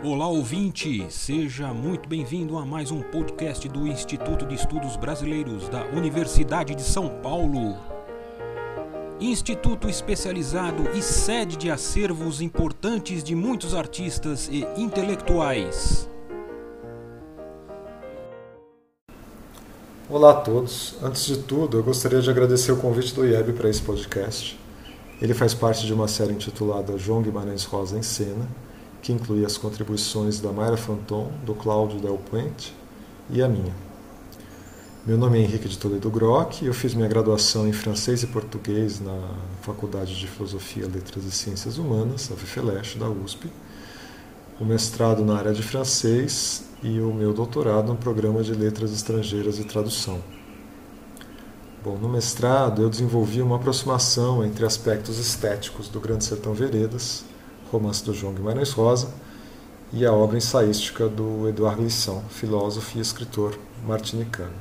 Olá ouvinte, seja muito bem-vindo a mais um podcast do Instituto de Estudos Brasileiros da Universidade de São Paulo. Instituto especializado e sede de acervos importantes de muitos artistas e intelectuais. Olá a todos. Antes de tudo, eu gostaria de agradecer o convite do IEB para esse podcast. Ele faz parte de uma série intitulada João Guimarães Rosa em Cena, que inclui as contribuições da Mayra Fanton, do Cláudio Del Puente e a minha. Meu nome é Henrique de Toledo Grock eu fiz minha graduação em francês e português na Faculdade de Filosofia, Letras e Ciências Humanas, a FFLESH, da USP, o mestrado na área de francês e o meu doutorado no programa de Letras Estrangeiras e Tradução. Bom, no mestrado eu desenvolvi uma aproximação entre aspectos estéticos do Grande Sertão Veredas romance do João Guimarães Rosa, e a obra ensaística do Eduardo Glissão, filósofo e escritor martinicano.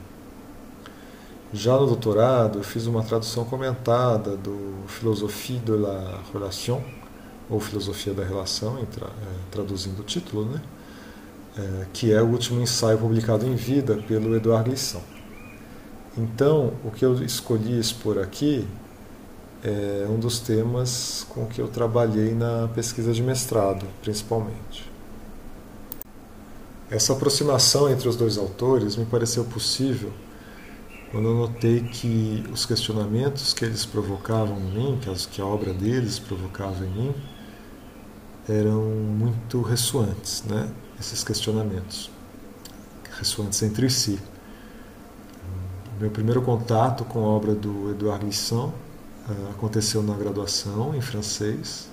Já no doutorado, eu fiz uma tradução comentada do Philosophie de la Relation, ou Filosofia da Relação, é, traduzindo o título, né? É, que é o último ensaio publicado em vida pelo Eduardo Glissão. Então, o que eu escolhi expor aqui é um dos temas com que eu trabalhei na pesquisa de mestrado, principalmente. Essa aproximação entre os dois autores me pareceu possível quando eu notei que os questionamentos que eles provocavam em mim, que a obra deles provocava em mim, eram muito ressoantes, né? esses questionamentos, ressoantes entre si. Meu primeiro contato com a obra do Edouard Glissant uh, aconteceu na graduação em francês,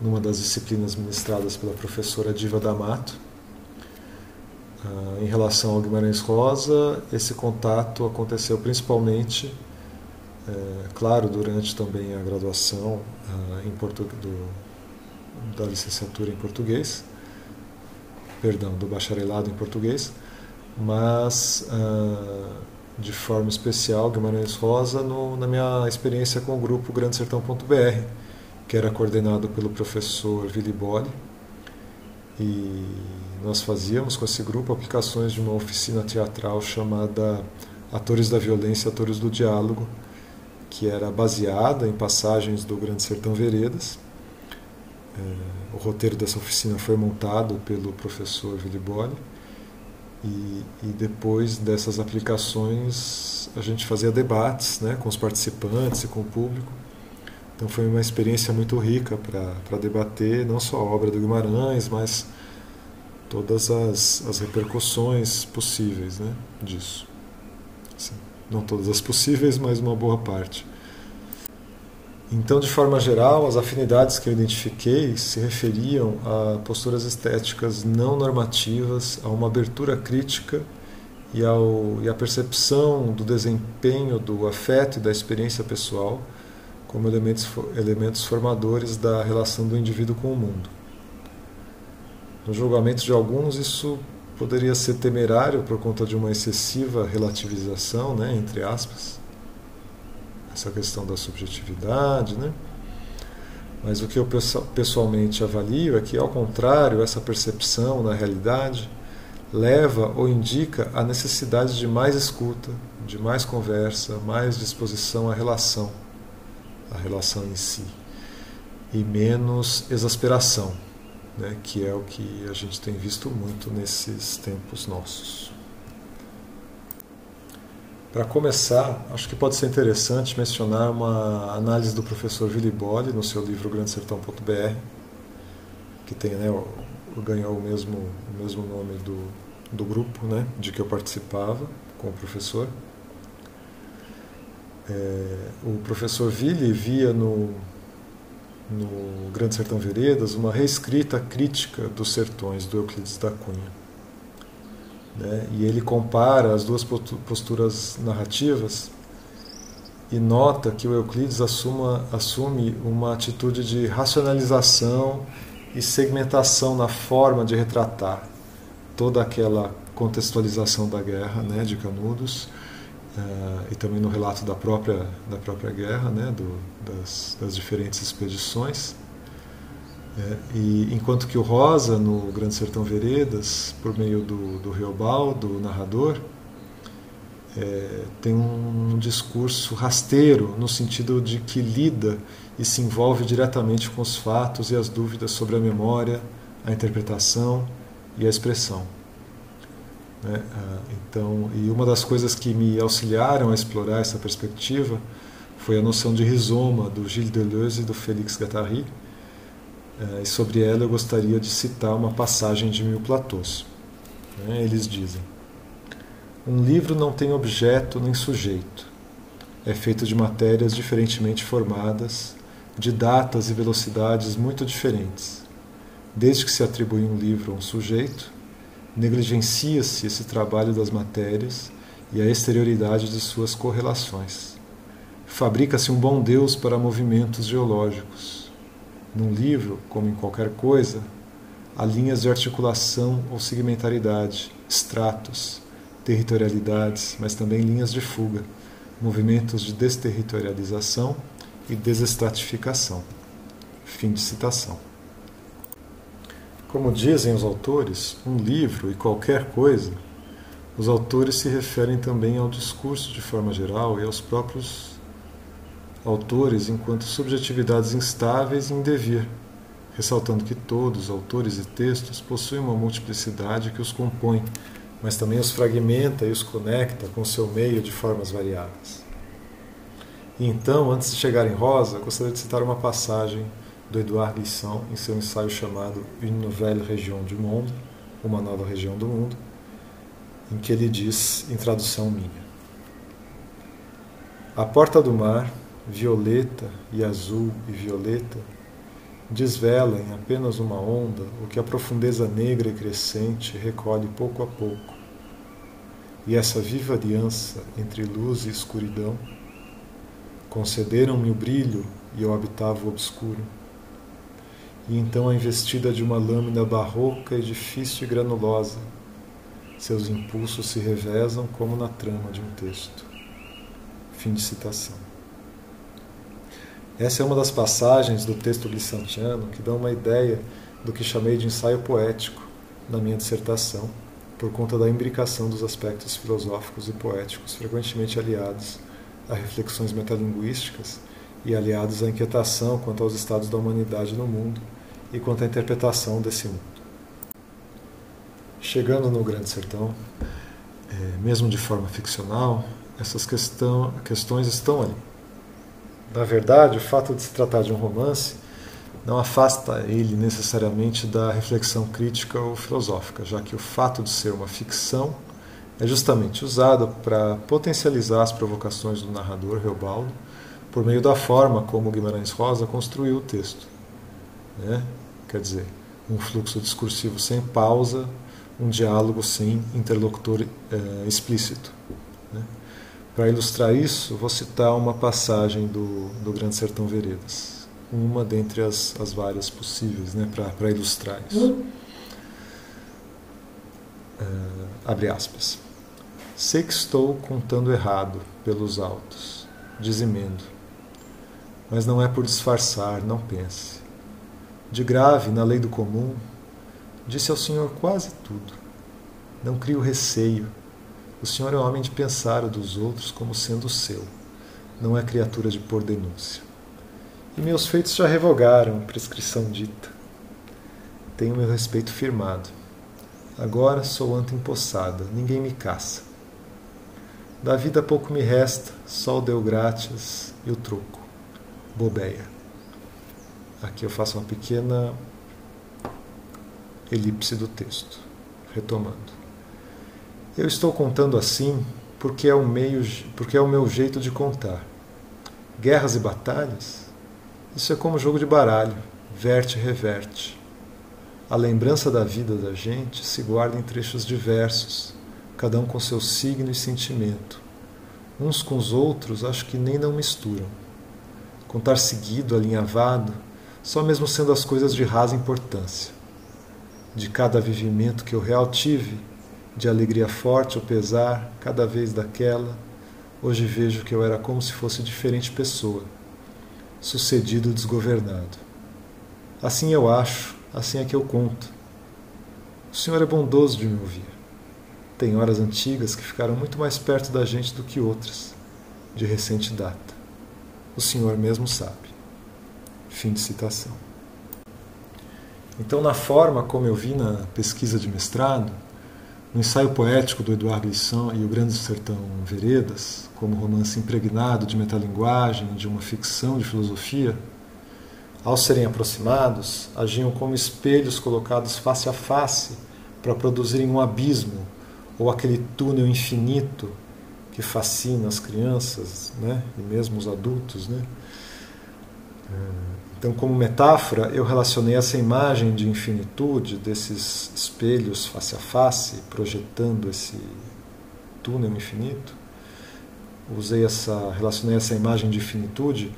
numa das disciplinas ministradas pela professora Diva D'Amato. Uh, em relação ao Guimarães Rosa, esse contato aconteceu principalmente, uh, claro, durante também a graduação em do, da licenciatura em português, perdão, do bacharelado em português, mas de forma especial Guimarães Rosa no, na minha experiência com o grupo Grande Sertão.br, que era coordenado pelo professor Vili Bolli. E nós fazíamos com esse grupo aplicações de uma oficina teatral chamada Atores da Violência, Atores do Diálogo, que era baseada em passagens do Grande Sertão Veredas. É, o roteiro dessa oficina foi montado pelo professor Vili Bolli e, e, depois dessas aplicações a gente fazia debates né, com os participantes e com o público. Então foi uma experiência muito rica para debater não só a obra do Guimarães, mas todas as, as repercussões possíveis né, disso. Assim, não todas as possíveis, mas uma boa parte. Então, de forma geral, as afinidades que eu identifiquei se referiam a posturas estéticas não normativas, a uma abertura crítica e, ao, e a percepção do desempenho do afeto e da experiência pessoal como elementos, elementos formadores da relação do indivíduo com o mundo. No julgamento de alguns, isso poderia ser temerário por conta de uma excessiva relativização, né, entre aspas, essa questão da subjetividade, né? Mas o que eu pessoalmente avalio é que, ao contrário, essa percepção da realidade leva ou indica a necessidade de mais escuta, de mais conversa, mais disposição à relação, à relação em si, e menos exasperação, né, que é o que a gente tem visto muito nesses tempos nossos. Para começar, acho que pode ser interessante mencionar uma análise do professor Vili Bolli no seu livro Grande Sertão.br, que tem, né, ganhou o mesmo, o mesmo nome do, do grupo né, de que eu participava com o professor. É, o professor Vili via no, no Grande Sertão Veredas uma reescrita crítica dos sertões do Euclides da Cunha. Né? E ele compara as duas posturas narrativas e nota que o Euclides assuma, assume uma atitude de racionalização e segmentação na forma de retratar toda aquela contextualização da guerra né, de Canudos uh, e também no relato da própria, da própria guerra, né, do, das, das diferentes expedições. É, e enquanto que o Rosa, no Grande Sertão Veredas, por meio do, do Riobal, do narrador, é, tem um discurso rasteiro, no sentido de que lida e se envolve diretamente com os fatos e as dúvidas sobre a memória, a interpretação e a expressão. Né? Ah, então, e uma das coisas que me auxiliaram a explorar essa perspectiva foi a noção de rizoma do Gilles Deleuze e do Félix Guattari. Eh, e sobre ela eu gostaria de citar uma passagem de Mil Platôs. Né? Eles dizem: Um livro não tem objeto nem sujeito. É feito de matérias diferentemente formadas, de datas e velocidades muito diferentes. Desde que se atribui um livro a um sujeito, negligencia-se esse trabalho das matérias e a exterioridade de suas correlações. Fabrica-se um bom Deus para movimentos geológicos. Num livro, como em qualquer coisa, há linhas de articulação ou segmentaridade, estratos, territorialidades, mas também linhas de fuga, movimentos de desterritorialização e desestratificação. Fim de citação. Como dizem os autores, um livro e qualquer coisa, os autores se referem também ao discurso de forma geral e aos próprios autores enquanto subjetividades instáveis em devir, ressaltando que todos, autores e textos, possuem uma multiplicidade que os compõe, mas também os fragmenta e os conecta com seu meio de formas variadas. E então, antes de chegar em Rosa, gostaria de citar uma passagem do Edouard Glissant em seu ensaio chamado Une nouvelle région du monde, uma nova região do mundo, em que ele diz, em tradução minha: A porta do mar violeta e azul e violeta, desvela em apenas uma onda o que a profundeza negra e crescente recolhe pouco a pouco. E essa viva aliança entre luz e escuridão concederam-me o brilho e eu habitava o obscuro. E então a investida de uma lâmina barroca, difícil e granulosa, seus impulsos se revezam como na trama de um texto. Fim de citação. Essa é uma das passagens do texto glissantiano que dão uma ideia do que chamei de ensaio poético na minha dissertação, por conta da imbricação dos aspectos filosóficos e poéticos frequentemente aliados a reflexões metalinguísticas e aliados à inquietação quanto aos estados da humanidade no mundo e quanto à interpretação desse mundo. Chegando no Grande Sertão, é, mesmo de forma ficcional, essas questão, questões estão ali na verdade, o fato de se tratar de um romance não afasta ele necessariamente da reflexão crítica ou filosófica, já que o fato de ser uma ficção é justamente usado para potencializar as provocações do narrador Reobaldo por meio da forma como Guimarães Rosa construiu o texto. Né? Quer dizer, um fluxo discursivo sem pausa, um diálogo sem interlocutor é, explícito. Para ilustrar isso, vou citar uma passagem do, do Grande Sertão Veredas, uma dentre as, as várias possíveis né, para ilustrar isso. É, abre aspas. Sei que estou contando errado pelos altos, dizimendo, mas não é por disfarçar, não pense. De grave, na lei do comum, disse ao Senhor quase tudo. Não crio receio o Senhor é homem de pensar o dos outros como sendo seu, não é criatura de pôr denúncia. E meus feitos já revogaram a prescrição dita. Tenho meu respeito firmado. Agora sou anta empossada, ninguém me caça. Da vida pouco me resta, só o deu grátis e o troco. Bobeia. Aqui eu faço uma pequena elipse do texto, retomando. Eu estou contando assim porque é o meio, porque é o meu jeito de contar. Guerras e batalhas? Isso é como jogo de baralho, verte e reverte. A lembrança da vida da gente se guarda em trechos diversos, cada um com seu signo e sentimento. Uns com os outros acho que nem não misturam. Contar seguido, alinhavado, só mesmo sendo as coisas de rasa importância. De cada vivimento que eu real tive, de alegria forte ou pesar, cada vez daquela, hoje vejo que eu era como se fosse diferente pessoa, sucedido desgovernado. Assim eu acho, assim é que eu conto. O Senhor é bondoso de me ouvir. Tem horas antigas que ficaram muito mais perto da gente do que outras, de recente data. O Senhor mesmo sabe. Fim de citação. Então, na forma como eu vi na pesquisa de mestrado, no ensaio poético do Eduardo Glissant e o Grande Sertão Veredas, como romance impregnado de metalinguagem, de uma ficção de filosofia, ao serem aproximados, agiam como espelhos colocados face a face para produzirem um abismo ou aquele túnel infinito que fascina as crianças né? e mesmo os adultos. Né? Então, como metáfora, eu relacionei essa imagem de infinitude, desses espelhos face a face, projetando esse túnel infinito. Usei essa, relacionei essa imagem de infinitude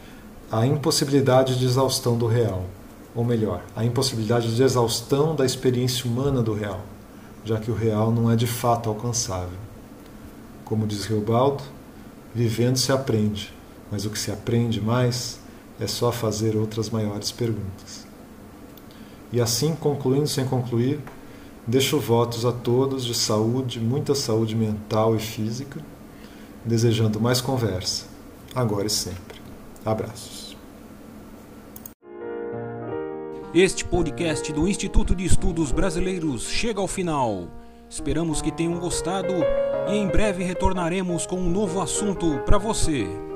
à impossibilidade de exaustão do real, ou melhor, à impossibilidade de exaustão da experiência humana do real, já que o real não é de fato alcançável. Como diz Reobaldo, vivendo se aprende, mas o que se aprende mais é só fazer outras maiores perguntas. E assim, concluindo sem concluir, deixo votos a todos de saúde, muita saúde mental e física, desejando mais conversa, agora e sempre. Abraços. Este podcast do Instituto de Estudos Brasileiros chega ao final. Esperamos que tenham gostado e em breve retornaremos com um novo assunto para você.